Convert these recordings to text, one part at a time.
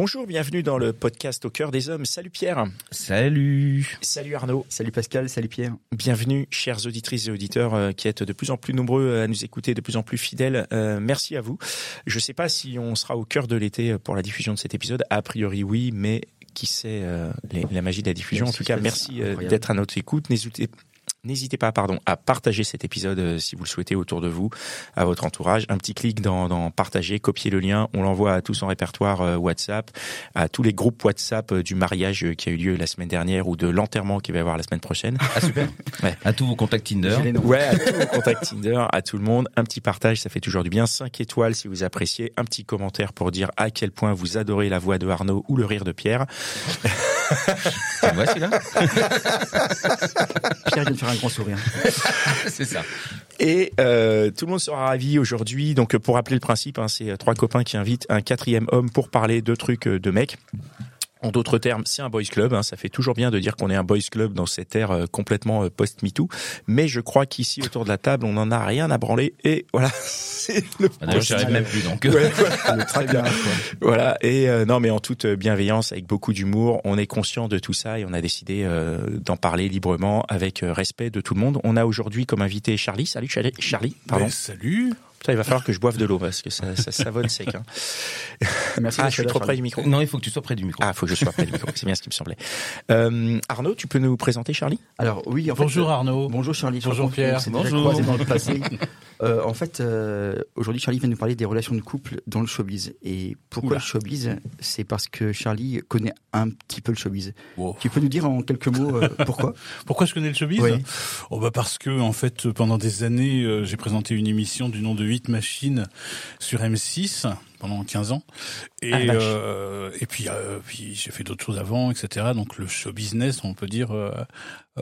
Bonjour, bienvenue dans le podcast Au cœur des hommes. Salut Pierre. Salut. Salut Arnaud. Salut Pascal, salut Pierre. Bienvenue, chères auditrices et auditeurs euh, qui êtes de plus en plus nombreux à nous écouter, de plus en plus fidèles. Euh, merci à vous. Je ne sais pas si on sera au cœur de l'été pour la diffusion de cet épisode. A priori, oui, mais qui sait euh, les- la magie de la diffusion. En tout cas, merci euh, d'être à notre écoute. N'hésitez N'hésitez pas, pardon, à partager cet épisode euh, si vous le souhaitez autour de vous, à votre entourage. Un petit clic dans, dans partager, copier le lien. On l'envoie à tout son répertoire euh, WhatsApp, à tous les groupes WhatsApp euh, du mariage euh, qui a eu lieu la semaine dernière ou de l'enterrement qui va y avoir la semaine prochaine. Ah super. Ouais. À tous vos contacts Tinder. Ouais, à tous vos contacts Tinder, à tout le monde. Un petit partage, ça fait toujours du bien. 5 étoiles si vous appréciez. Un petit commentaire pour dire à quel point vous adorez la voix de Arnaud ou le rire de Pierre. C'est moi celui-là Pierre vient de faire un grand sourire. C'est ça. Et euh, tout le monde sera ravi aujourd'hui. Donc, pour rappeler le principe, hein, c'est trois copains qui invitent un quatrième homme pour parler de trucs euh, de mecs. En d'autres termes, c'est un boys club. hein. Ça fait toujours bien de dire qu'on est un boys club dans cette ère euh, complètement euh, post-MeToo. Mais je crois qu'ici, autour de la table, on n'en a rien à branler. Et voilà, c'est le Ah, D'ailleurs, j'y arrive même plus donc. Ouais, voilà. Le et euh, non, mais en toute bienveillance, avec beaucoup d'humour, on est conscient de tout ça et on a décidé euh, d'en parler librement, avec euh, respect de tout le monde. On a aujourd'hui comme invité Charlie. Salut Charlie. Charlie, pardon. Ben, salut. Putain, il va falloir que je boive de l'eau parce que ça, ça savonne sec. Hein. Merci Ah, je suis trop près du micro. Non, il faut que tu sois près du micro. Ah, faut que je sois près du micro. C'est bien ce qui me semblait. Euh, Arnaud, tu peux nous présenter Charlie? Alors oui, en Bonjour euh, Arnaud. Bonjour Charlie. Bonjour Pierre. Bonjour. dans le passé. Euh, en fait, euh, aujourd'hui, Charlie vient nous parler des relations de couple dans le showbiz. Et pourquoi Oula. le showbiz? C'est parce que Charlie connaît un petit peu le showbiz. Wow. Tu peux nous dire en quelques mots euh, pourquoi? Pourquoi je connais le showbiz? Oui. Oh bah parce que en fait pendant des années euh, j'ai présenté une émission du nom de 8 machines sur M6 pendant 15 ans. Et Ah, euh, et puis euh, puis j'ai fait d'autres choses avant etc donc le show business on peut dire euh,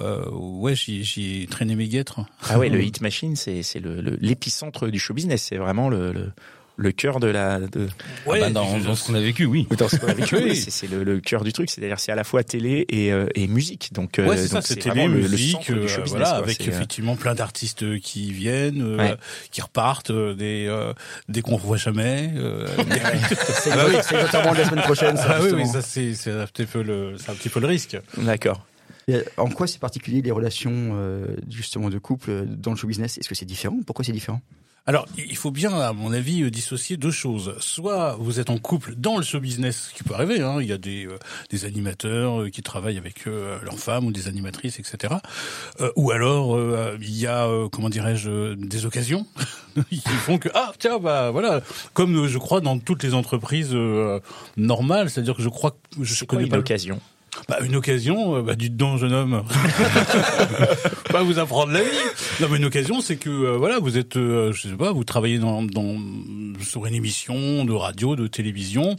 euh, ouais j'y j'y ai traîné mes guêtres. Ah ouais, le Hit Machine, c'est c'est le- le- l'épicentre du show business. C'est vraiment le, le, le cœur de la. De... ouais Ah bah, dans, dans ce qu'on a vécu, oui. Dans ce qu'on a vécu, Oui. c'est c'est le, le cœur du truc. C'est-à-dire, c'est à la fois télé et, euh, et musique. Donc, euh, Ouais, c'est ça, donc c'est vraiment télé, le, le musique, euh, show business. voilà, quoi. avec C'est, euh, effectivement plein d'artistes qui viennent, euh, Ouais. qui repartent, euh, des euh, des qu'on revoit jamais. euh, C'est c'est notamment la semaine prochaine. Ça, Ah oui, oui, ça c'est c'est un petit peu le c'est un petit peu le risque. D'accord. En quoi c'est particulier les relations euh, justement de couple euh, dans le show business? Est-ce que c'est différent? Pourquoi c'est différent? Alors, il faut bien, à mon avis, euh, dissocier deux choses. Soit vous êtes en couple dans le show business, ce qui peut arriver. Hein, il y a des, euh, des animateurs euh, qui travaillent avec euh, leurs femmes ou des animatrices, etc. Euh, ou alors euh, il y a, euh, comment dirais-je, des occasions qui font que ah tiens bah voilà, comme je crois dans toutes les entreprises euh, normales, c'est-à-dire que je crois que je C'est quoi connais une pas. occasion? Bah, une occasion, euh, bah, dites donc, jeune homme. pas vous apprendre la vie. Non, mais une occasion, c'est que, euh, voilà, vous êtes, euh, je sais pas, vous travaillez dans, dans, sur une émission de radio, de télévision,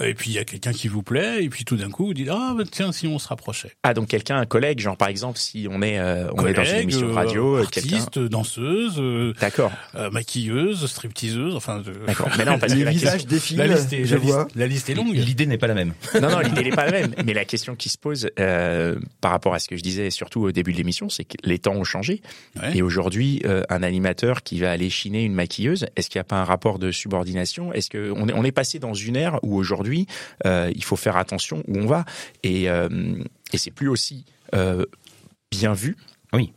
euh, et puis il y a quelqu'un qui vous plaît, et puis tout d'un coup, vous dites, ah, bah, tiens, si on se rapprochait. Ah, donc quelqu'un, un collègue, genre par exemple, si on est, euh, on est dans une Collègue, émission de radio, euh, quelqu'un. artiste, danseuse, euh, D'accord, euh, maquilleuse, stripteaseuse, enfin, d'accord. Mais non, parce que la question... la liste est, je la liste- vois. la liste est longue. L'idée n'est pas la même. Non, non, l'idée n'est pas la même. Mais la question qui se pose euh, par rapport à ce que je disais, surtout au début de l'émission, c'est que les temps ont changé. Ouais. Et aujourd'hui, euh, un animateur qui va aller chiner une maquilleuse, est-ce qu'il n'y a pas un rapport de subordination? Est-ce que on est, on est passé dans une ère où aujourd'hui, euh, il faut faire attention où on va? Et, et c'est plus aussi bien vu. Oui.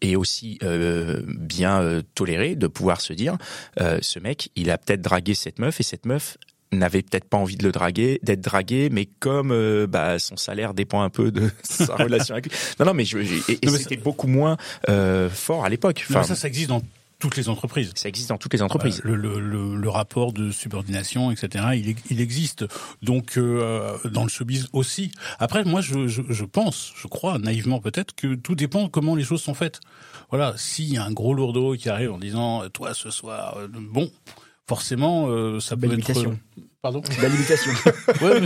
Et aussi euh, bien euh, toléré de pouvoir se dire, euh, ce mec, il a peut-être dragué cette meuf et cette meuf n'avait peut-être pas envie de le draguer, d'être dragué, mais comme euh, bah, son salaire dépend un peu de sa relation avec lui. Non, non, mais je, je- et, et c'était beaucoup moins euh, fort à l'époque. Enfin, mais ça, ça existe dans toutes les entreprises. ça existe dans toutes les entreprises. Euh, le, le, le, le rapport de subordination, etc. Il, il existe donc euh, dans le showbiz aussi. Après, moi, je, je, je pense, je crois naïvement peut-être que tout dépend comment les choses sont faites. Voilà, s'il y a un gros lourdeau qui arrive en disant toi ce soir, euh, bon, forcément, euh, ça peut Belle être. imitation. Pardon. La limitation. Ouais,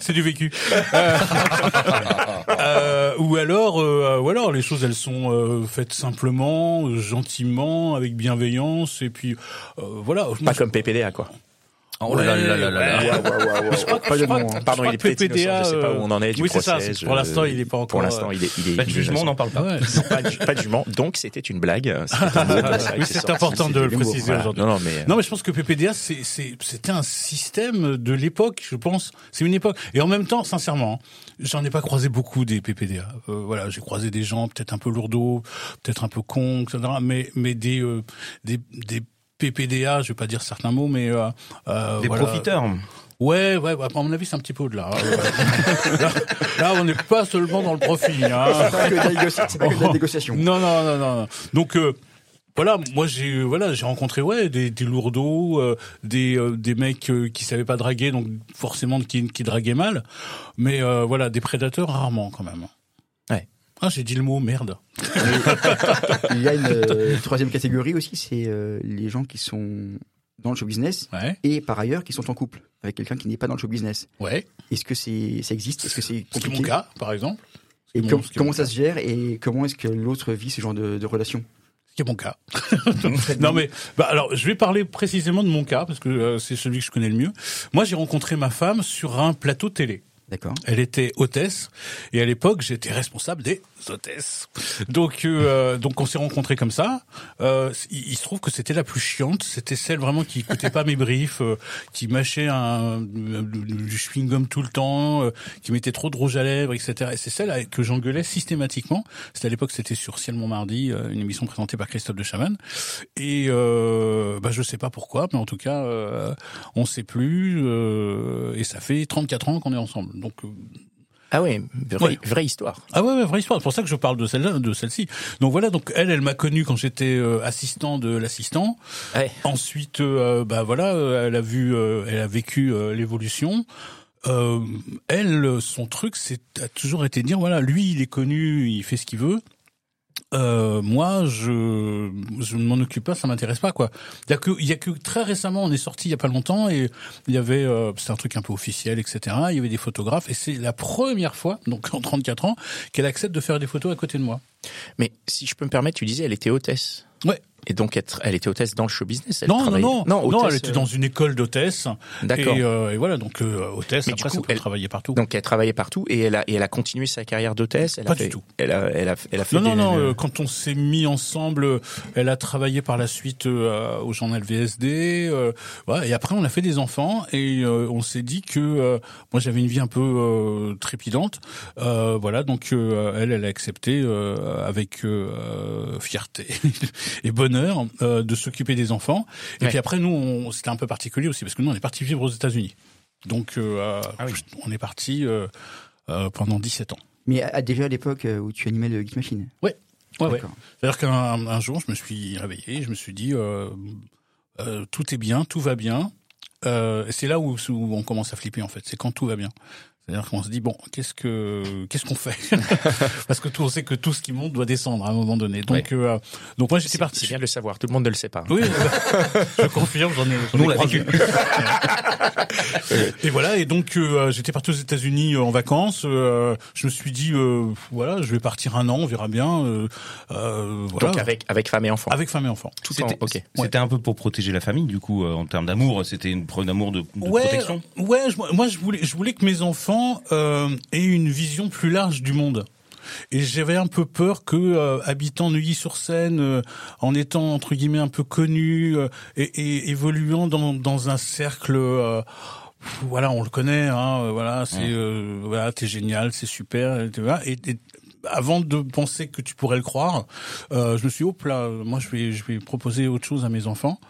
c'est- du vécu. Euh, euh, ou alors, euh, ou alors, les choses elles sont euh, faites simplement, euh, gentiment, avec bienveillance, et puis euh, voilà. Pas comme PPDA, quoi. Oh là là là là. Pardon, il est peut-être innocent, je sais pas où on en est du oui, c'est ça, procès. c'est- pour l'instant, il est pas encore. Pour l'instant, il est, il est, Pas de jugement, on n'en parle Ah pas. ouais. Non, pas, de- pas de jugement. Donc, c'était une blague. Mot, mais vrai Oui, c'est important de le préciser aujourd'hui. Non, non, mais. Non, mais je pense que PPDA, c'est, c'est, c'était un système de l'époque, je pense. C'est une époque. Et en même temps, sincèrement, hein, j'en ai pas croisé beaucoup des PPDA. Euh, voilà, j'ai croisé des gens peut-être un peu lourdeaux, peut-être un peu cons, etc. Mais, mais des, euh, des, des PPDA, je vais pas dire certains mots, mais euh, euh, Des voilà. profiteurs. Ouais, ouais, ouais, à mon avis, c'est un petit peu au-delà. hein. là, là, on n'est pas seulement dans le profit. Hein. C'est pas que de la négoci- c'est pas que de la négociation. Non, non, non, non. non. Donc euh, voilà, moi j'ai voilà j'ai rencontré ouais des, des lourdeaux, euh, des euh, des mecs euh, qui savaient pas draguer, donc forcément qui qui draguaient mal, mais euh, voilà des prédateurs rarement quand même. Ouais. Ah j'ai dit le mot merde. Il y a une euh, troisième catégorie aussi, c'est euh, les gens qui sont dans le show business Ouais, et par ailleurs qui sont en couple avec quelqu'un qui n'est pas dans le show business. ouais. Est-ce que c'est ça existe? Est-ce que c'est est mon compliqué? cas par exemple. Et mon- com- comment ça se gère et comment est-ce que l'autre vit ce genre de, de relation? Ce qui est mon cas. non mais bah alors je vais parler précisément de mon cas parce que euh, c'est celui que je connais le mieux. Moi j'ai rencontré ma femme sur un plateau télé. D'accord. Elle était hôtesse et à l'époque j'étais responsable des hôtesses. Donc euh, donc on s'est rencontrés comme ça. Euh, il, se trouve que c'était la plus chiante, c'était celle vraiment qui écoutait pas mes briefs, euh, qui mâchait un du chewing gum tout le temps, euh, qui mettait trop de rouge à lèvres, etc. Et c'est celle que j'engueulais systématiquement. C'était à l'époque c'était sur Ciel Montmardi, euh, une émission présentée par Christophe de Chavannes. Et euh, bah je sais pas pourquoi, mais en tout cas euh, on sait plus euh, et ça fait 34 ans qu'on est ensemble. Donc euh, Ah oui, vraie, Ouais. vraie histoire. ah ouais, ouais, vraie histoire. C'est pour ça que je parle de celle-là, de celle-ci. Donc voilà, donc elle, elle m'a connu quand j'étais euh, assistant de l'assistant. Ouais. Ensuite, euh, bah voilà, euh, elle a vu, euh, elle a vécu euh, l'évolution. Euh, elle, son truc, c'est a toujours été de dire voilà, lui, il est connu, il fait ce qu'il veut. Euh, moi, je je ne m'en occupe pas, ça m'intéresse pas quoi. Il y a que il y a que très récemment, on est sorti il y a pas longtemps et il y avait euh, c'est un truc un peu officiel, etc. Il y avait des photographes et c'est la première fois, donc en 34 ans, qu'elle accepte de faire des photos à côté de moi. Mais si je peux me permettre, tu disais, elle était hôtesse. Ouais. Et donc, être- elle était hôtesse dans le show business. Elle non, non, travaillait- non, non, hôtesse, elle était euh, dans une école d'hôtesse. D'accord. Et, euh, et voilà, donc euh, hôtesse. Mais du après, coup, ça peut elle- travailler partout. Donc, elle travaillait partout et elle a, et elle a continué sa carrière d'hôtesse. Pas a du fait, tout. Elle a, elle a, elle a fait Non, non, des- non. euh, quand on s'est mis ensemble, elle a travaillé par la suite euh, au journal VSD. euh, voilà, et après, on a fait des enfants et euh, on s'est dit que euh, moi, j'avais une vie un peu euh, trépidante. Euh, voilà, donc euh, elle, elle a accepté euh, avec euh, fierté et bonheur euh, de s'occuper des enfants. Et Ouais. puis après, nous, c'était un peu particulier aussi parce que nous, on est parti vivre aux États-Unis. Donc, euh, Ah oui. on est parti euh, euh, pendant 17 ans. Mais à- à- déjà à l'époque euh, où tu animais le Geek Machine. Ouais, ouais. C'est-à-dire qu'un un jour, je me suis réveillé, je me suis dit, euh, euh, tout est bien, tout va bien. Euh, et c'est là où, où on commence à flipper en fait. C'est quand tout va bien. C'est-à-dire qu'on se dit bon, qu'est-ce que qu'est-ce qu'on fait Parce que tout, on sait que tout ce qui monte doit descendre à un moment donné. Donc, euh, donc moi j'étais parti. c'est bien de le savoir. Tout le monde ne le sait pas. Oui, je confirme, j'en ai. j'en ai Nous, on l'a vécu. et voilà, et donc euh, j'étais parti aux États-Unis euh, en vacances. euh, je me suis dit, euh, voilà, je vais partir un an, on verra bien. euh, euh, voilà. Donc, avec, avec femme et enfant. avec femme et enfant. Tout en, C'était ok. c'était un peu pour protéger la famille, du coup, euh, en termes d'amour. C'était une preuve d'amour de, de ouais, protection. ouais. je- moi, je voulais, je voulais que mes enfants euh, aient une vision plus large du monde. Et j'avais un peu peur que, euh, habitant Neuilly-sur-Seine, euh, en étant entre guillemets un peu connu euh, et, et évoluant dans, dans un cercle, euh, voilà, on le connaît, hein, euh, voilà, c'est, euh, voilà, t'es génial, c'est super, et, et, et avant de penser que tu pourrais le croire, euh, je me suis dit, hop là, moi je vais, je vais proposer autre chose à mes enfants.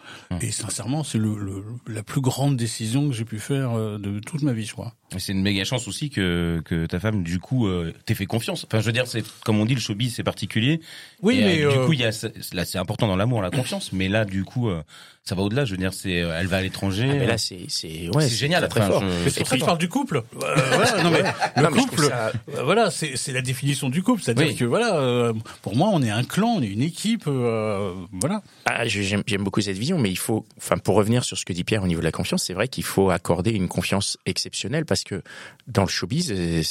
Et sincèrement, c'est le, le- la plus grande décision que j'ai pu faire euh, de toute ma vie, je crois. C'est une méga chance aussi que, que ta femme, du coup, euh, t'ait fait confiance. Enfin, je veux dire, c'est comme on dit, le showbiz, c'est particulier. Oui, Et, mais euh, du euh, coup, il y a là, c'est important dans l'amour, la confiance. Mais là, du coup, euh, ça va au-delà. Je veux dire, c'est, euh, elle va à l'étranger. Ah, mais là, c'est, c'est, ouais, c'est génial. Très Enfin, fort. je- mais c'est Et pour ça que puis- je parle du couple. Euh, voilà, non mais le Non, mais couple, ça- euh, voilà, c'est c'est la définition du couple. C'est-à-dire Oui. que voilà, euh, pour moi, on est un clan, on est une équipe, euh, voilà. Ah, j'aime j'aime beaucoup cette vision, mais il faut, enfin, pour revenir sur ce que dit Pierre au niveau de la confiance, c'est vrai qu'il faut accorder une confiance exceptionnelle parce que dans le showbiz, euh,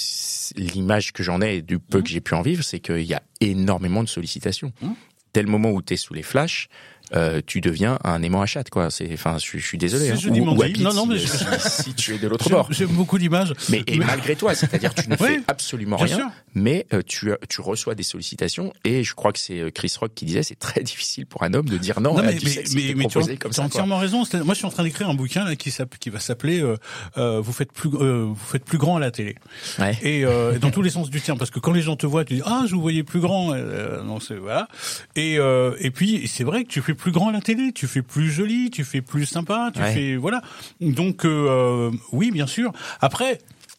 l'image que j'en ai et du peu que j'ai pu en vivre, c'est qu'il y a énormément de sollicitations. Mmh. Dès le moment où tu es sous les flashs, euh, tu deviens un aimant à chatte, quoi. C'est, enfin, je, je suis désolé. Hein. Ou- ou à Non, non, si- mais je- si, si tu es de l'autre bord. J'aime beaucoup l'image. Mais et malgré toi, c'est-à-dire tu ne fais absolument rien, sûr. mais euh, tu euh, tu reçois des sollicitations et je crois que c'est euh, Chris Rock qui disait c'est très difficile pour un homme de dire non, Non, à mais, du mais, sexe mais, mais tu as, entièrement raison. Moi, je suis en train d'écrire un bouquin là qui, qui va s'appeler euh, euh, "Vous faites plus, euh, vous faites plus grand à la télé" Ouais. et euh, dans tous les sens du terme. Parce que quand les gens te voient, tu dis "Ah, je vous voyais plus grand." Euh, non, c'est voilà. Et euh, et puis c'est vrai que tu fais plus grand à la télé, tu fais plus joli, tu fais plus sympa, tu Ouais. fais voilà. Donc euh, oui, bien sûr. Après.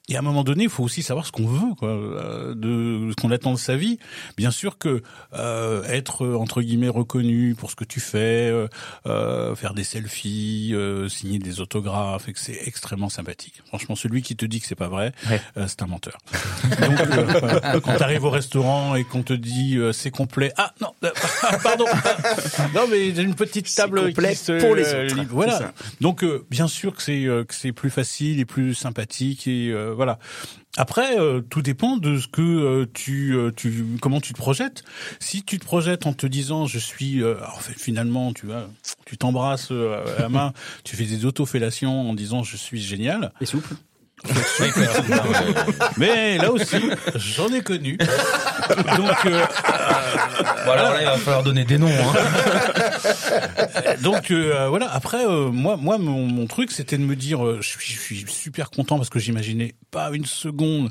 Et à un moment donné, il faut aussi savoir ce qu'on veut, quoi, euh, de ce qu'on attend de sa vie. Bien sûr que euh, être euh, entre guillemets reconnu pour ce que tu fais, euh, euh, faire des selfies, euh, signer des autographes, et que c'est extrêmement sympathique. Franchement, celui qui te dit que c'est pas vrai, Ouais. euh, c'est un menteur. Donc, euh, quand tu arrives au restaurant et qu'on te dit euh, c'est complet, ah non, euh, pardon, non mais j'ai une petite table qui se- pour les autres. Voilà. Donc euh, bien sûr que c'est euh, que c'est plus facile et plus sympathique et euh, voilà. Après, euh, tout dépend de ce que euh, tu, euh, tu, comment tu te projettes. Si tu te projettes en te disant, je suis, en fait, finalement, tu vois, tu t'embrasses à la main, tu fais des autofellations en disant, je suis génial. Et souple. Mais là aussi, j'en ai connu. Donc, euh, Voilà, là, il va falloir donner des noms. Hein. donc euh, voilà. Après, euh, moi, moi, mon, mon truc, c'était de me dire, euh, je suis, je suis super content parce que j'imaginais pas une seconde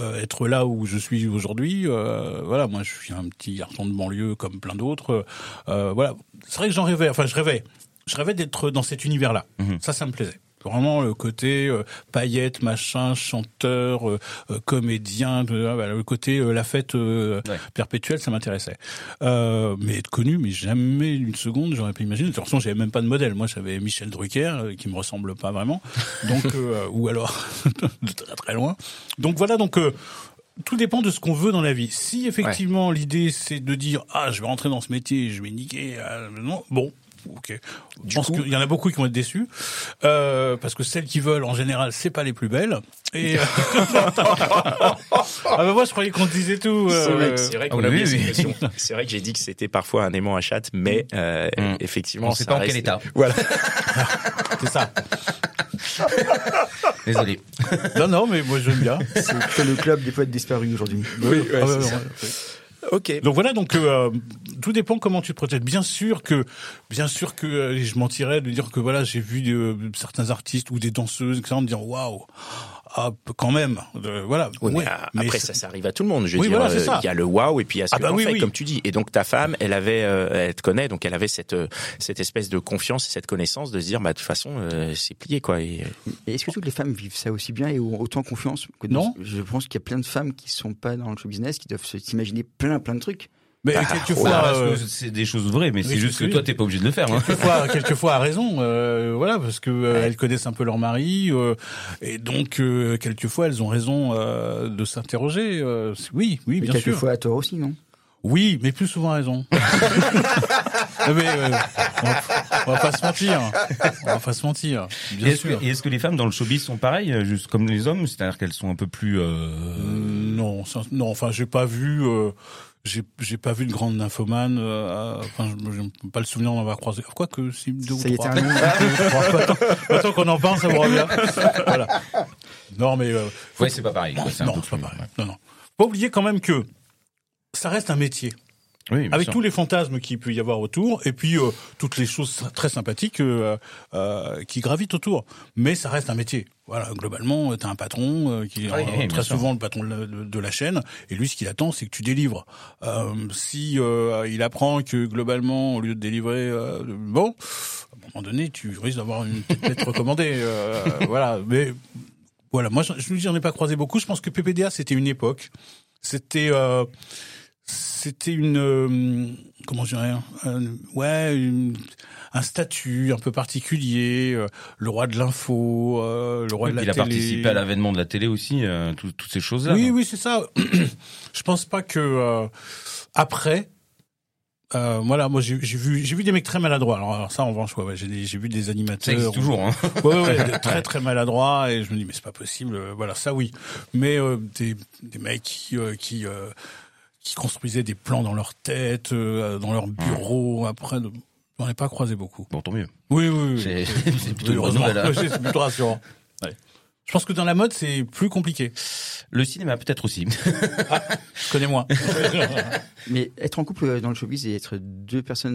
euh, être là où je suis aujourd'hui. Euh, voilà, moi, je suis un petit garçon de banlieue comme plein d'autres. Euh, voilà, c'est vrai que j'en rêvais. Enfin, je rêvais. Je rêvais d'être dans cet univers-là. Ça, ça me plaisait. Vraiment le côté euh, paillettes, machin, chanteur, euh, euh, comédien, euh, le côté la fête Ouais. perpétuelle, ça m'intéressait. Mais être connu, mais jamais une seconde, j'aurais pas imaginé. De toute façon, j'avais même pas de modèle. Moi, j'avais Michel Drucker, qui me ressemble pas vraiment. Donc, ou alors de très très loin. Donc voilà, donc. tout dépend de ce qu'on veut dans la vie. Si effectivement l'idée c'est de dire ah je vais rentrer dans ce métier, je vais niquer, non bon. Ok. Je pense qu'il y en a beaucoup qui vont être déçus euh, parce que celles qui veulent en général c'est pas les plus belles. Et euh, ah bah moi je croyais qu'on disait tout. C'est vrai, euh, c'est vrai ah qu'on oui, oui, oui. C'est vrai que j'ai dit que c'était parfois un aimant à chatte, mais euh, Mm. effectivement, On sait ça pas en quel état. Voilà. c'est ça. Désolé. Non non mais moi j'aime bien. C'est que le club des poètes disparus aujourd'hui. Oui, ouais, Ah Donc voilà, donc euh, tout dépend comment tu te projettes. Bien sûr que, bien sûr que euh, je mentirais de dire que voilà, j'ai vu euh, certains artistes ou des danseuses, etc., me dire waouh, ah, quand même, euh, voilà. Oui, mais Ouais, a- mais après, ça, ça arrive à tout le monde. Je veux Oui, dire, voilà, euh, il y a le wow et puis il y a ce Ah que bah oui, comme tu dis. Et donc ta femme, elle avait, euh, elle te connaît, donc elle avait cette euh, cette espèce de confiance et cette connaissance de se dire, bah de toute façon, euh, c'est plié quoi. Et, Et est-ce que toutes les femmes vivent ça aussi bien et ont autant confiance que Non. Je pense qu'il y a plein de femmes qui sont pas dans le show business, qui doivent s'imaginer plein plein de trucs. Mais Bah, quelquefois, voilà, euh, Parce que c'est des choses vraies, mais oui, c'est juste que toi, t'es pas obligé de le faire. Hein. quelquefois, quelquefois a raison, euh, voilà, parce que euh, elles connaissent un peu leur mari, euh, et donc euh, quelquefois elles ont raison euh, de s'interroger. euh, oui, oui, Mais bien sûr. quelquefois à tort aussi, non? Oui, mais plus souvent raison. Non, mais, euh, on, va, on va pas se mentir. On va pas se mentir. Et Bien est-ce sûr. que, et est-ce que les femmes dans le showbiz sont pareilles, euh, juste comme les hommes, c'est-à-dire qu'elles sont un peu plus. Euh... Euh, non, ça- non. Enfin, j'ai pas vu. euh, j'ai j'ai pas vu de grande nymphomane. euh, enfin, n'ai pas le souvenir d'en avoir croisé. Quoi que si deux ou Ça y est, trois. ou trois. Attends, attends qu'on en parle, ça me revient. Voilà. Non, mais euh, Ouais, c'est pas pareil. non, quoi, c'est un non, pas pareil. Non, non. Faut pas oublier quand même que ça reste un métier. Oui, avec sûr. tous les fantasmes qu'il peut y avoir autour, et puis euh, toutes les choses très sympathiques euh, euh, qui gravitent autour. Mais ça reste un métier. Voilà, globalement, tu as un patron euh, qui est Oui, euh, oui, très sûr. souvent le patron de la, de- de la chaîne, et lui, ce qu'il attend, c'est que tu délivres. Euh, si euh, il apprend que globalement, au lieu de délivrer, euh, bon, à un moment donné, tu risques d'avoir une lettre recommandée. euh, voilà, mais voilà, moi, je, je j'en ai pas croisé beaucoup. Je pense que PPDA, c'était une époque. C'était euh, c'était une euh, comment je dirais un- ouais une- un statut un peu particulier euh, le roi de l'info euh, le roi de la il a télé participé à l'avènement de la télé aussi, euh, tout- toutes ces choses-là. oui non oui c'est ça je pense pas que euh, après euh, voilà, moi j'ai vu j'ai vu des mecs très maladroits. Alors, alors ça en revanche, ouais, ouais, j'ai vu des Ça animateurs existe toujours. Hein. Ouais, ouais, très très maladroits et je me dis mais c'est pas possible. euh, Voilà, ça oui. Mais euh, des des mecs qui euh, qui euh, qui construisaient des plans dans leur tête, euh, dans leur bureau. Après, de- j'en ai pas croisé beaucoup. Bon, tant mieux. Oui, oui, oui. C'est- plutôt heureusement. hein. Ouais, c'est plutôt rassurant. Ouais. Je pense que dans la mode c'est plus compliqué. Le cinéma peut-être aussi. Je connais moins. Mais être en couple dans le showbiz et être deux personnes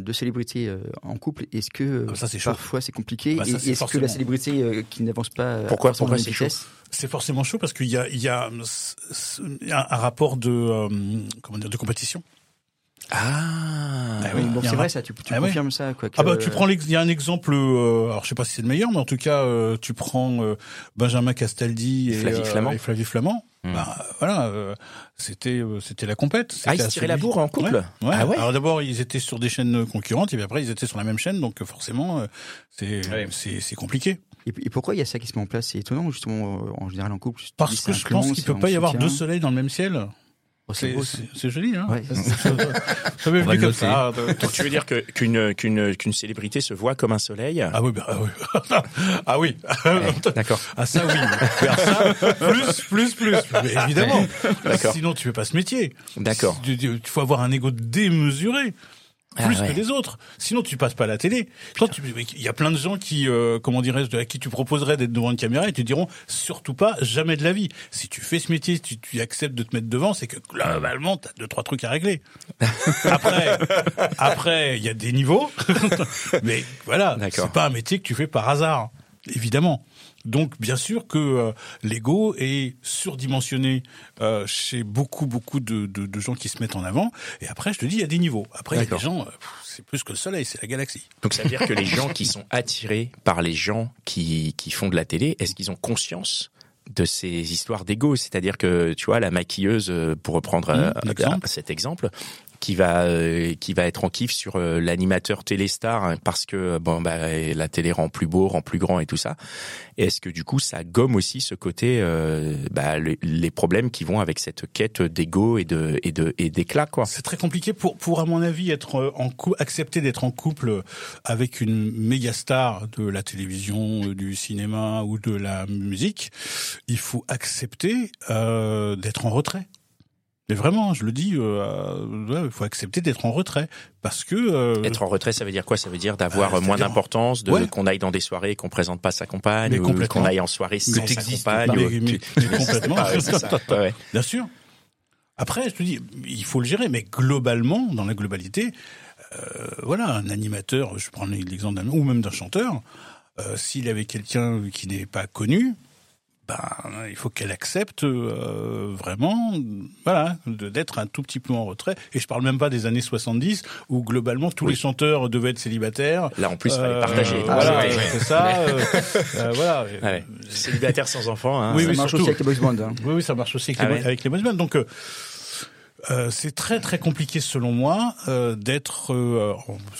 Deux célébrités euh, en couple, est-ce que euh, Ah, ça, c'est chaud. parfois c'est compliqué Bah, ça, Et Est-ce que la célébrité euh, qui n'avance pas Pourquoi- c'est C'est forcément chaud parce qu'il y a il y a un, rapport de euh, comment dire de compétition. Ah, Ah Oui, c'est vrai ça, tu, tu Ah confirmes ça quoi. que- Ah bah tu prends il y a un exemple euh, alors je sais pas si c'est le meilleur mais en tout cas euh, tu prends euh, Benjamin Castaldi et Flavie Flamand. et Flavie Flamand. Bah voilà, euh, c'était euh, c'était la compète. Ah, ils C'était se tiraient la bourre en couple? Ouais. ouais. Ah ouais? Alors d'abord ils étaient sur des chaînes concurrentes et puis après ils étaient sur la même chaîne donc forcément euh, c'est Ouais. c'est c'est compliqué. Et, pourquoi il y a ça qui se met en place? C'est étonnant justement euh, en général en couple. Parce que je clan, pense qu'il c'est peut pas un y avoir deux soleils dans le même ciel. Oh, c'est C'est beau, ça. c'est- c'est joli hein. Ouais. Comme ça. Donc tu veux dire que qu'une qu'une qu'une célébrité se voit comme un soleil? Ah oui, bah, ah oui. ah oui. D'accord. Ah ça oui. Ça, plus, plus, plus. Mais évidemment. D'accord. Sinon tu fais pas ce métier. D'accord. Il faut avoir un ego démesuré. Ah Plus ouais. que les autres. Sinon, tu passes pas à la télé. Quand tu- Il y a plein de gens qui, euh, comment dirais-je, à qui tu proposerais d'être devant une caméra et te diront surtout pas, jamais de la vie. Si tu fais ce métier, si tu, tu acceptes de te mettre devant, c'est que globalement, t'as deux trois trucs à régler. Après, après, il y a des niveaux, mais voilà, c'est pas un métier que tu fais par hasard, évidemment. Donc, bien sûr que euh, l'ego est surdimensionné euh, chez beaucoup, beaucoup de, de, de gens qui se mettent en avant. Et après, je te dis, il y a des niveaux. Après, il y a des gens, euh, c'est plus que le soleil, c'est la galaxie. Donc ça veut dire que les gens qui sont attirés par les gens qui, qui font de la télé, est-ce qu'ils ont conscience de ces histoires d'ego? C'est-à-dire que, tu vois, la maquilleuse, euh, pour reprendre euh, Mmh, l'exemple. cet exemple, qui va euh, qui va être en kiff sur euh, l'animateur téléstar hein, parce que bon bah la télé rend plus beau, rend plus grand et tout ça. Est-ce que du coup ça gomme aussi ce côté euh, bah, le- les problèmes qui vont avec cette quête d'ego et de et de et d'éclat quoi? C'est très compliqué pour, pour à mon avis, être euh, en accepter d'être en couple avec une méga star de la télévision, euh, du cinéma ou de la musique. Il faut accepter euh, d'être en retrait. Mais vraiment, je le dis, euh, ouais, il faut accepter d'être en retrait parce que euh, Être en retrait, ça veut dire quoi? Ça veut dire d'avoir euh, moins d'importance, de Ouais. qu'on aille dans des soirées qu'on présente pas sa compagne, qu'on aille en soirée sans sa compagne. ou- Mais- mais- tu- mais complètement. Ouais. Bien sûr. Après, je te dis, il faut le gérer, mais globalement, dans la globalité, euh, voilà, un animateur, je prends l'exemple d'un ou même d'un chanteur, euh, s'il avait quelqu'un qui n'est pas connu, ben, il faut qu'elle accepte euh, vraiment, voilà, d'être un tout petit peu en retrait. Et je parle même pas des années 70 où globalement tous Oui. les chanteurs devaient être célibataires. Là, en plus, il fallait Euh, partager. Voilà, C'était- c'est ça. euh, euh, voilà. Ah ouais. Célibataire sans enfant. Hein, Oui, Ça oui, marche surtout. aussi avec les boys bands. hein. Oui, oui, ça marche aussi avec, Ah les, ouais bo- avec les boys bands. Donc, euh, c'est très très compliqué selon moi euh, d'être, euh,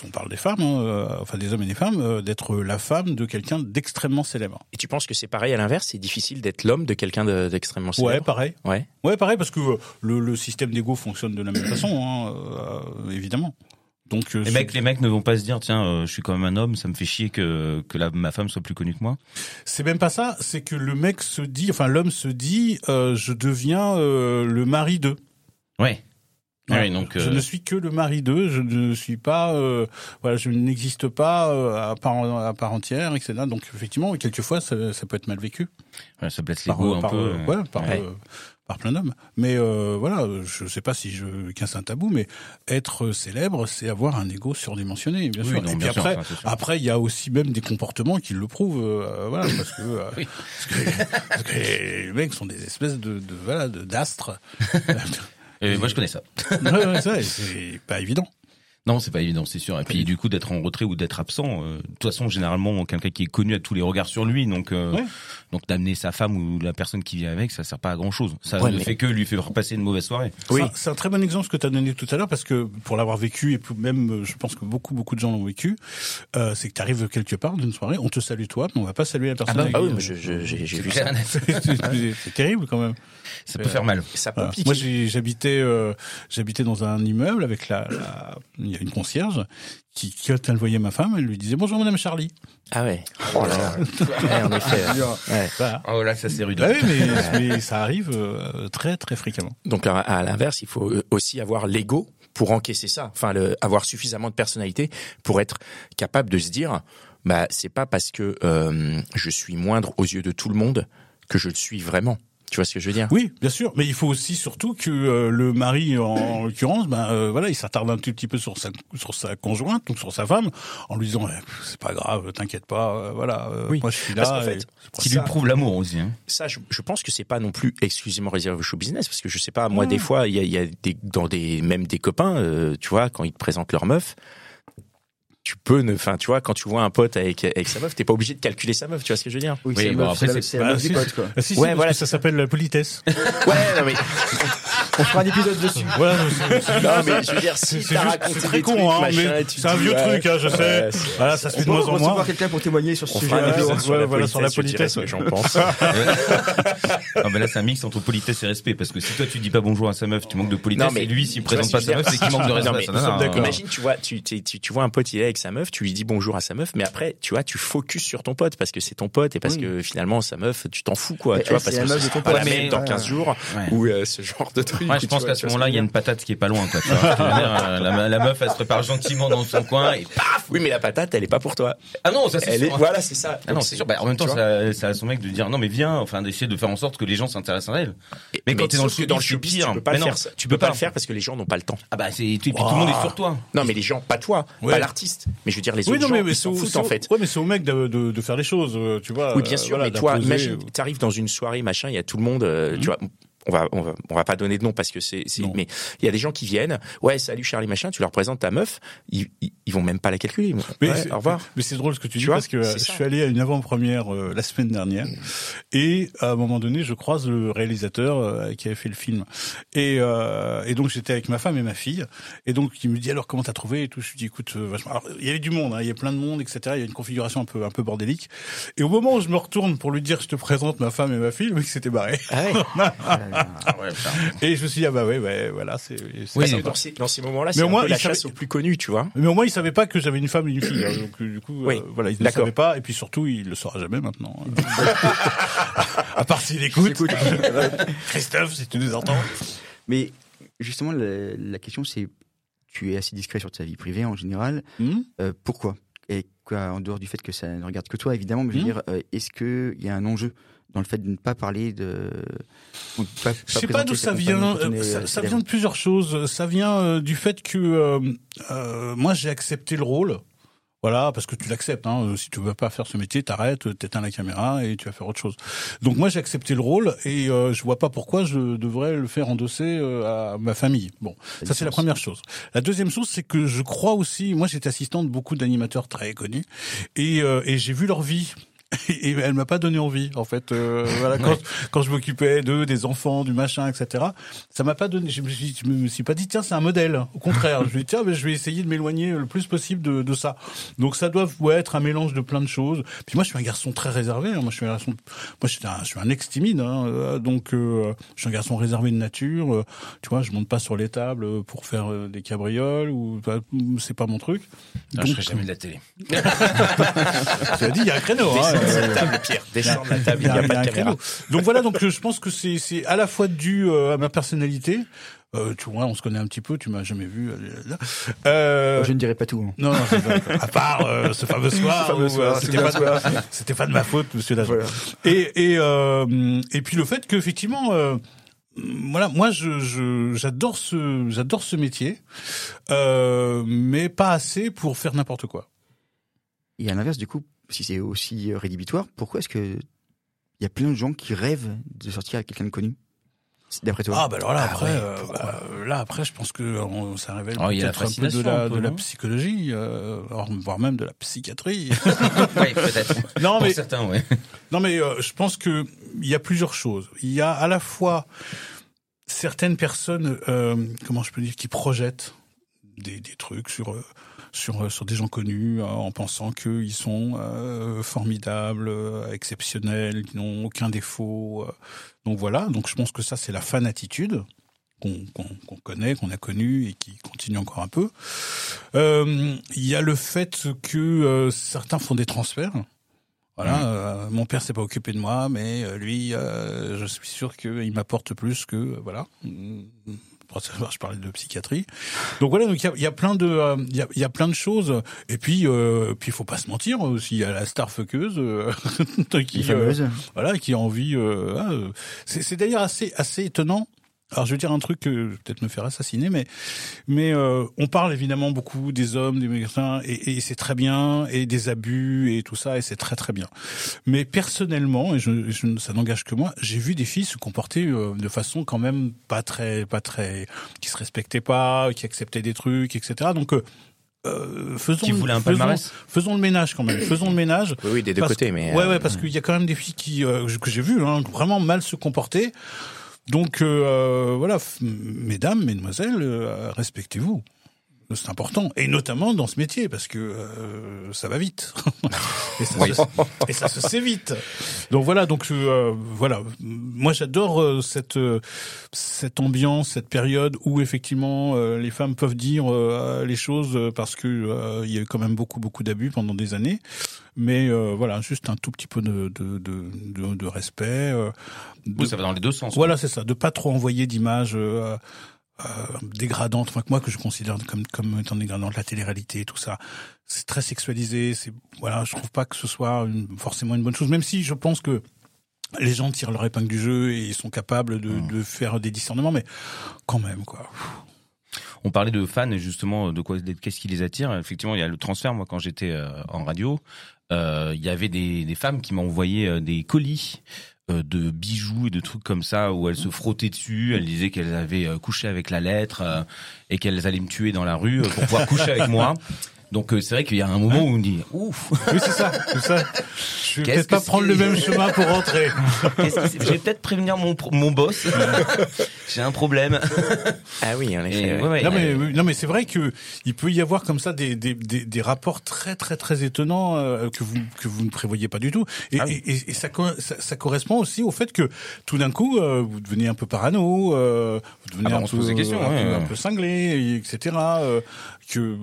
on parle des femmes, hein, euh, enfin des hommes et des femmes, euh, d'être la femme de quelqu'un d'extrêmement célèbre. Et tu penses que c'est pareil à l'inverse? C'est difficile d'être l'homme de quelqu'un de- d'extrêmement Ouais, célèbre pareil. Ouais. Ouais, pareil, parce que le, le système d'ego fonctionne de la même façon, hein, euh, évidemment. Donc, euh, Les mecs, les mecs ne vont pas se dire tiens, euh, je suis quand même un homme, ça me fait chier que que la, ma femme soit plus connue que moi. c'est même pas ça. C'est que le mec se dit, enfin l'homme se dit, euh, je deviens euh, le mari d'eux. Ouais. Ah oui, donc, Je euh, ne suis que le mari d'eux, je ne suis pas, euh, voilà, je n'existe pas euh, à part à part entière, etc. Donc effectivement, quelquefois, ça, ça peut être mal vécu ouais, ça blesse par, l'ego un par, peu. euh, ouais, par, euh, par plein d'hommes. Mais euh, voilà, je sais pas si je qu'un un tabou, mais être célèbre, c'est avoir un ego surdimensionné, bien Oui, sûr. non, Et puis bien sûr, après, ça, après, il y a aussi même des comportements qui le prouvent, euh, voilà, parce que, euh, Oui. parce que, parce que les mecs sont des espèces de, de voilà, de Euh, moi, je connais ça. ouais, ouais, et c'est pas évident. Non, c'est pas évident, c'est sûr. Et puis du coup, d'être en retrait ou d'être absent, euh, de toute façon, généralement, quelqu'un qui est connu a tous les regards sur lui, donc euh, Ouais. donc d'amener sa femme ou la personne qui vit avec, ça sert pas à grand chose. Ça Ouais, ne mais- fait que lui faire passer une mauvaise soirée. Oui. C'est un- très bon exemple ce que tu as donné tout à l'heure parce que pour l'avoir vécu et même euh, je pense que beaucoup beaucoup de gens l'ont vécu, euh, c'est que tu arrives quelque part d'une soirée, on te salue toi, mais on va pas saluer la personne. bah, avec Ah oui, j'ai j'ai vu ça. C'est- terrible quand même. Ça peut faire mal. Ça peut Voilà. piquer. Moi, j'habitais, euh, j'habitais dans un immeuble avec la, la- une concierge qui, quand elle voyait ma femme, elle lui disait bonjour Madame Charlie. Ah ouais. Oh là là. Ouais, en effet. Ouais. Voilà. Oh là, ça c'est rude. Bah oui, mais, mais ça arrive euh, très très fréquemment. Donc à, à l'inverse, il faut aussi avoir l'ego pour encaisser ça. Enfin, le, avoir suffisamment de personnalité pour être capable de se dire, bah c'est pas parce que euh, je suis moindre aux yeux de tout le monde que je le suis vraiment. Tu vois ce que je veux dire? Oui, bien sûr, mais il faut aussi surtout que euh, le mari, en l'occurrence, ben euh, voilà, il s'attarde un tout petit peu sur sa sur sa conjointe, donc sur sa femme, en lui disant Eh, c'est pas grave, t'inquiète pas, euh, voilà, euh, Oui. moi je suis Parce là. qu'en fait, Qui lui prouve l'amour aussi. Hein. Ça, je, je pense que c'est pas non plus exclusivement réservé au show business, parce que je sais pas, moi des fois, il y a, il y a des, dans des même des copains, euh, tu vois, quand ils te présentent leur meuf. Tu peux ne, enfin, tu vois, quand tu vois un pote avec avec sa meuf, t'es pas obligé de calculer sa meuf, tu vois ce que je veux dire? Oui, Oui, c'est bon, la meuf, après, c'est la- la bah, meuf du si, pote, quoi. Ah, si, si, Ouais, voilà, ça s'appelle la politesse. Ouais, non mais, On fera un épisode dessus. voilà, c'est- c'est- non mais je veux dire, c'est si c'est t'as juste- raconté c'est très des con, trucs, hein, machin, mais c'est un vieux ouais, truc, hein, je sais. ouais, c'est- Voilà, ça se fait On de moins recevoir moins. quelqu'un pour témoigner sur ce On sujet. fera un Ouais, épisode ouais, sur la voilà, sur la politesse, j'en pense. Ah ben là, c'est un mix entre politesse et respect, parce que si toi tu dis pas bonjour à sa meuf, tu manques de politesse, Non, mais et lui s'il présente pas sa meuf, c'est qu'il manque de respect. Non, mais d'accord. Imagine, tu vois, tu, vois un pote, il est avec sa meuf, tu lui dis bonjour à sa meuf, mais après, tu vois, tu focuses sur ton pote parce que c'est ton pote et parce que finalement, sa meuf, tu t'en fous, quoi. Mais tu vois, parce c'est que la meuf ce de ton sera pas pote. la Mais- même dans 15 jours ou euh, ce genre de truc. Ouais, je pense qu'à ce moment-là, il y a une patate qui est pas loin, quoi. Tu vois Euh, la, la meuf, elle se prépare gentiment dans son coin et paf. Oui, mais la patate, elle est pas pour toi. Ah non, ça c'est est, sûr. voilà, c'est ça. Ah non, c'est sûr. Bah, en même temps, ça, ça a son mec de dire non, mais viens, enfin, d'essayer de faire en sorte que les gens s'intéressent à elle. Mais quand t'es dans le showbiz, dans le showbiz, tu peux pas Mais le faire. Tu peux pas pas. le faire parce que les gens n'ont pas le temps. Ah bah, c'est, et puis tout le monde est sur toi. Non, mais les gens, pas toi, Ouais. pas l'artiste. Mais je veux dire, les Oui, autres non, mais, gens, mais ils s'en c'est au- foutent en fait. Ouais, mais c'est au mec de, de, de faire les choses, euh, tu vois. Oui, bien euh, sûr, voilà, mais toi, imagine, euh, t'arrives dans une soirée, machin, il y a tout le monde, euh, tu vois. On va, on va, on va pas donner de nom parce que c'est, mais il y a des gens qui viennent. Ouais, salut Charlie, machin. Tu leur présentes ta meuf, ils, ils, ils vont même pas la calculer. Vont, Mais ouais, au revoir. Mais c'est drôle ce que tu, Tu dis vois, parce que euh, je ça. suis allé à une avant-première euh, la semaine dernière et à un moment donné je croise le réalisateur euh, qui avait fait le film et, euh, et donc j'étais avec ma femme et ma fille et donc il me dit alors comment t'as trouvé et tout je lui dis écoute euh, vachement alors il y avait du monde hein, il y a plein de monde etc il y a une configuration un peu un peu bordélique et au moment où je me retourne pour lui dire je te présente ma femme et ma fille le mec s'était barré Ah ouais. Ah et je me suis dit ah bah ouais ouais voilà c'est Oui, dans ces, dans ces moments-là, c'est la savait- chasse au plus connu, tu vois. mais au moins, il savait pas que j'avais une femme et une fille. hein. donc, euh, du coup, euh, voilà, il ne savait pas. Et puis surtout, il le saura jamais maintenant. à part s'il écoute. Écoute, Christophe, si tu nous entends. Mais justement, la, la question, c'est tu es assez discret sur ta vie privée en général. Hmm Euh, pourquoi? Et quoi, en dehors du fait que ça ne regarde que toi, évidemment, mais je veux Mhm. dire, euh, est-ce qu'il y a un enjeu? Dans le fait de ne pas parler de. Je pas sais pas d'où ça vient. euh, Ça, vient de plusieurs choses. Ça vient euh, du fait que euh, moi j'ai accepté le rôle. Voilà, parce que tu l'acceptes. Hein. Si tu veux pas faire ce métier, t'arrêtes, t'éteins la caméra et tu vas faire autre chose. Donc moi j'ai accepté le rôle et je vois pas pourquoi je devrais le faire endosser à ma famille. Bon, ça c'est la première chose. La deuxième chose, c'est que je crois aussi. Moi j'étais assistant de beaucoup d'animateurs très connus et, et j'ai vu leur vie. Et elle m'a pas donné envie, en fait. Euh, voilà, quand, quand je m'occupais d'eux, des enfants, du machin, etc. Ça m'a pas donné. Je me suis, je me suis pas dit tiens c'est un modèle. Au contraire, je me suis dit tiens mais je vais essayer de m'éloigner le plus possible de, de ça. Donc ça doit ouais, être un mélange de plein de choses. Puis moi je suis un garçon très réservé. hein. Moi je suis un garçon, moi je suis un, je suis un ex timide. Hein. Euh, Donc euh, je suis un garçon réservé de nature. Euh, Tu vois, je monte pas sur les tables pour faire euh, des cabrioles ou bah, c'est pas mon truc. Ah, je serai jamais de la télé. tu as dit il y a un créneau. Hein, cette table, Pierre. Descends de la table, il n'y a, pas de caméra. créneau. Donc voilà, donc je pense que c'est c'est à la fois dû euh, à ma personnalité. Euh, tu vois, on se connaît un petit peu, tu m'as jamais vu. euh, Je ne dirai pas tout. hein. non, non, c'est pas- à part euh, ce fameux soir, c'était pas, de- c'était pas de ma faute, Monsieur Dajon. Voilà. Et et euh, et puis le fait qu'effectivement, euh, voilà, moi je je- j'adore ce j'adore ce métier, euh, mais pas assez pour faire n'importe quoi. Et à l'inverse, du coup, si c'est aussi euh, rédhibitoire, pourquoi est-ce que il y a plein de gens qui rêvent de sortir avec quelqu'un de connu D'après toi? Ah bah alors là Ah après, ouais, euh, bah, là après, je pense que on- ça révèle Oh, peut-être un peu de la un peu, de la psychologie, euh, alors, voire même de la psychiatrie. Oui, peut-être. non Pour mais certains, ouais. Non, mais euh, je pense que il y a plusieurs choses. Il y a à la fois certaines personnes, euh, comment je peux dire, qui projettent des, des trucs sur euh, sur euh, sur des gens connus euh, en pensant qu'ils sont euh, formidables, exceptionnels, qui n'ont aucun défaut. Donc voilà. Donc je pense que ça c'est la fanatitude qu'on qu'on connaît, qu'on a connu et qui continue encore un peu. Euh, Il y a le fait que euh, certains font des transferts. Voilà, euh, mon père s'est pas occupé de moi, mais lui, je suis sûr qu'il m'apporte plus que voilà. Je parlais de psychiatrie. Donc voilà, donc il y a, il y a plein de, euh, il y, a, il y a plein de choses. Et puis, euh, puis il faut pas se mentir aussi. Il y a la star fuckeuse euh, qui, euh, voilà, qui a envie. Euh, ah, c'est d'ailleurs assez assez étonnant. Alors je vais dire un truc que peut-être me faire assassiner, mais mais euh, on parle évidemment beaucoup des hommes, des médecins, et, et c'est très bien, et des abus et tout ça, et c'est très très bien. Mais personnellement, et je, je- ça n'engage que moi, j'ai vu des filles se comporter euh, de façon quand même pas très pas très, qui se respectaient pas, qui acceptaient des trucs, etc. Donc euh, euh, faisons Qui voulaient un faisons, palmarès faisons le ménage quand même, faisons le ménage. Oui, oui, des deux Parce- côtés, mais. Ouais, euh, ouais, parce qu'il y a quand même des filles qui euh, que j'ai vues hein, vraiment mal se comporter. Donc euh, voilà, f- mesdames, mesdemoiselles, euh, respectez-vous. C'est important, et notamment dans ce métier, parce que euh, ça va vite. et, ça se, et ça se sait vite. Donc voilà, donc euh, voilà. Moi, j'adore euh, cette euh, cette ambiance, cette période où effectivement euh, les femmes peuvent dire euh, les choses parce que euh, il y a eu quand même beaucoup beaucoup d'abus pendant des années. Mais euh, voilà, juste un tout petit peu de de de, de, respect. de- Oui, ça va dans les deux sens. voilà, c'est ça, de pas trop envoyer d'images euh, dégradantes, enfin que moi que je considère comme comme étant dégradantes, la télé-réalité, tout ça, c'est très sexualisé. C'est voilà, je trouve pas que ce soit une- forcément une bonne chose, même si je pense que les gens tirent leur épingle du jeu et ils sont capables de, de faire des discernements, mais quand même quoi. On parlait de fans et justement de quoi, qu'est-ce qui les attire? Effectivement, il y a le transfert. Moi, quand j'étais euh, en radio, euh, il y avait des, des femmes qui m'envoyaient des colis de bijoux et de trucs comme ça où elles se frottaient dessus. Elles disaient qu'elles avaient euh, couché avec la lettre euh, et qu'elles allaient me tuer dans la rue euh, pour pouvoir coucher avec moi. Donc euh, c'est vrai qu'il y a un moment où on dit ouf. Oui, c'est ça, c'est ça. Je vais peut-être pas prendre le même chemin pour rentrer. Qu'est-ce qui s'est- Je vais peut-être prévenir mon mon boss. J'ai un problème. Ah oui, en effet. Et, ouais. ouais, Non mais euh, non mais c'est vrai que il peut y avoir comme ça des des, des, des rapports très très très étonnants euh, que vous que vous ne prévoyez pas du tout et, Ah oui. et, et- et ça, co- ça ça correspond aussi au fait que tout d'un coup euh, vous devenez un peu parano euh, vous devenez Ah bah, un, on se peu, questions, un, ouais, peu, un peu cinglé etc euh, que euh,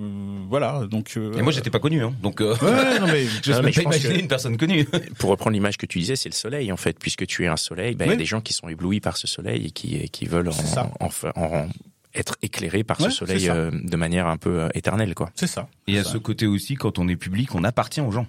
voilà donc euh, Et moi, j'étais pas connu, hein. donc euh, ouais, non mais je ne pense imaginer que- une personne connue. Pour reprendre l'image que tu disais, c'est le soleil en fait, puisque tu es un soleil. Ben, Il y a des gens qui sont éblouis par ce soleil et qui, et qui veulent en, en- en- être éclairés par Ouais, ce soleil euh, de manière un peu éternelle, quoi. c'est ça Et à Ça. ce côté aussi, quand on est public, on appartient aux gens.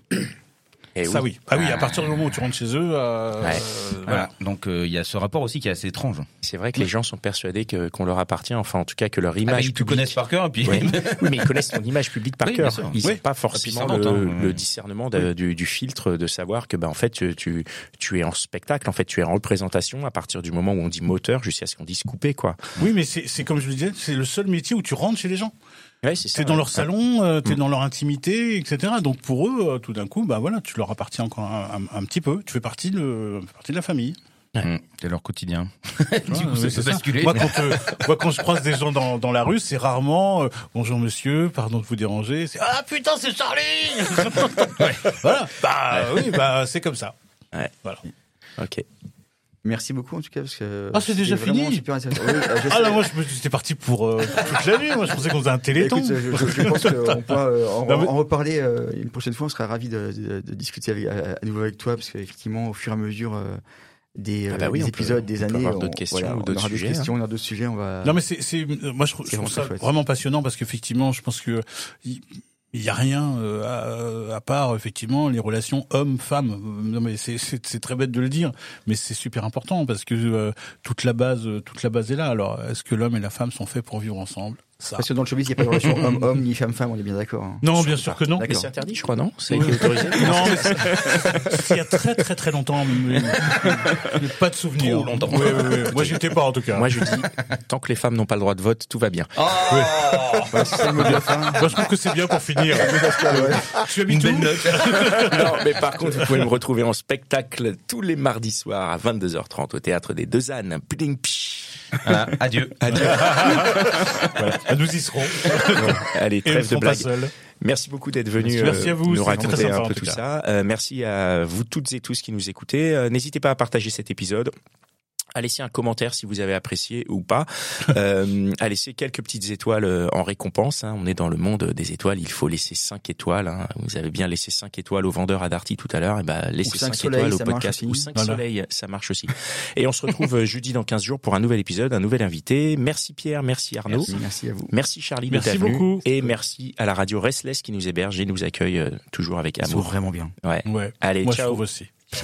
Et ça oui ah oui à partir du moment où tu rentres chez eux euh, Ouais. euh, Voilà. Donc euh, il y a ce rapport aussi qui est assez étrange. C'est vrai que les gens sont persuadés que qu'on leur appartient, enfin en tout cas que leur Ah, image mais ils te publique- connaissent par cœur, et puis Oui. Oui, mais ils connaissent ton image publique par Oui, cœur. Ils Oui. n'ont pas puis forcément le, hein. le discernement de- du, du filtre de savoir que ben en fait tu, tu tu es en spectacle, en fait tu es en représentation à partir du moment où on dit moteur jusqu'à ce qu'on dise coupé quoi. oui mais c'est c'est comme je le disais c'est le seul métier où tu rentres chez les gens Ouais, c'est ça. T'es dans ouais. leur salon, euh, t'es Mm. dans leur intimité, etc. Donc pour eux, euh, tout d'un coup, bah voilà, tu leur appartiens encore un, un- un petit peu. Tu fais partie de, partie de la famille. Hum, c'est leur quotidien. Du coup, ça peut basculer. Moi, quand, euh, moi, quand je croise des gens dans, dans la rue, c'est rarement euh, bonjour monsieur, pardon de vous déranger. C'est ah putain, c'est Charlie. Voilà. Bah oui, bah c'est comme ça. Ouais. Voilà. Ok. Merci beaucoup en tout cas parce que Ah, c'est déjà fini super intéressant. Oui, euh, je Ah là, moi, je me- j'étais parti pour euh, toute la nuit. Moi, je pensais qu'on faisait un téléthon. Écoute, je, je- je pense qu'on pourra euh, en, Non, mais- en reparler euh, une prochaine fois. On sera ravis de, de- de discuter avec, à, à nouveau avec toi parce qu'effectivement, au fur et à mesure euh, des, Ah bah oui, des peut- épisodes, on des peut années, avoir on- d'autres questions voilà, ou on d'autres aura sujets, hein. questions, on aura d'autres sujets. On va. Non, mais c'est, c'est, moi, je, trouve- je ça chouette. vraiment passionnant parce qu'effectivement, je pense que il il y a rien euh, à, à part effectivement les relations hommes-femmes. Non, mais c'est, très bête de le dire, mais c'est super important parce que euh, toute la base est là. Alors, est-ce que l'homme et la femme sont faits pour vivre ensemble? Ça. Parce que dans le showbiz, il n'y a pas de relation homme-homme ni femme-femme. On est bien d'accord. hein. Non, bien sûr que non. Mais c'est interdit, je crois, non C'est autorisé Non, mais c'est- c'est il y a très très très longtemps, mais, pas de souvenir. Trop longtemps. Ouais, ouais. Moi, j'étais pas en tout cas. Moi, je dis, tant que les femmes n'ont pas le droit de vote, tout va bien. Voilà, c'est le la fin. Moi, je trouve que c'est bien pour finir. Tu habites Une où belle note. non, mais par contre, vous pouvez me retrouver en spectacle tous les mardis soirs à 22h30 au théâtre des Deux Ânes. Pling, psh. Voilà, adieu. Adieu. Voilà. Nous y serons. Allez, trêve de seuls. Merci beaucoup d'être venu Merci euh, à vous, nous raconter sympa, un peu tout tout cas. ça. Euh, merci à vous toutes et tous qui nous écoutez. Euh, N'hésitez pas à partager cet épisode. À laisser un commentaire si vous avez apprécié ou pas. Euh, à laisser quelques petites étoiles euh, en récompense. hein. On est dans le monde des étoiles. Il faut laisser 5 étoiles. hein. Vous avez bien laissé 5 étoiles au vendeur à Darty tout à l'heure. Et ben, laissez Ou cinq 5 soleils, étoiles au podcast. Ou 5 Voilà. soleils, ça marche aussi. Et on se retrouve euh, jeudi dans 15 jours pour un nouvel épisode, un nouvel invité. Merci Pierre, merci Arnaud. Merci, merci à vous. Merci Charlie Merci beaucoup. Et merci à la radio Restless qui nous héberge et nous accueille euh, toujours avec amour. vraiment bien. Ouais. Ouais. Allez, Moi, je ciao. trouve aussi.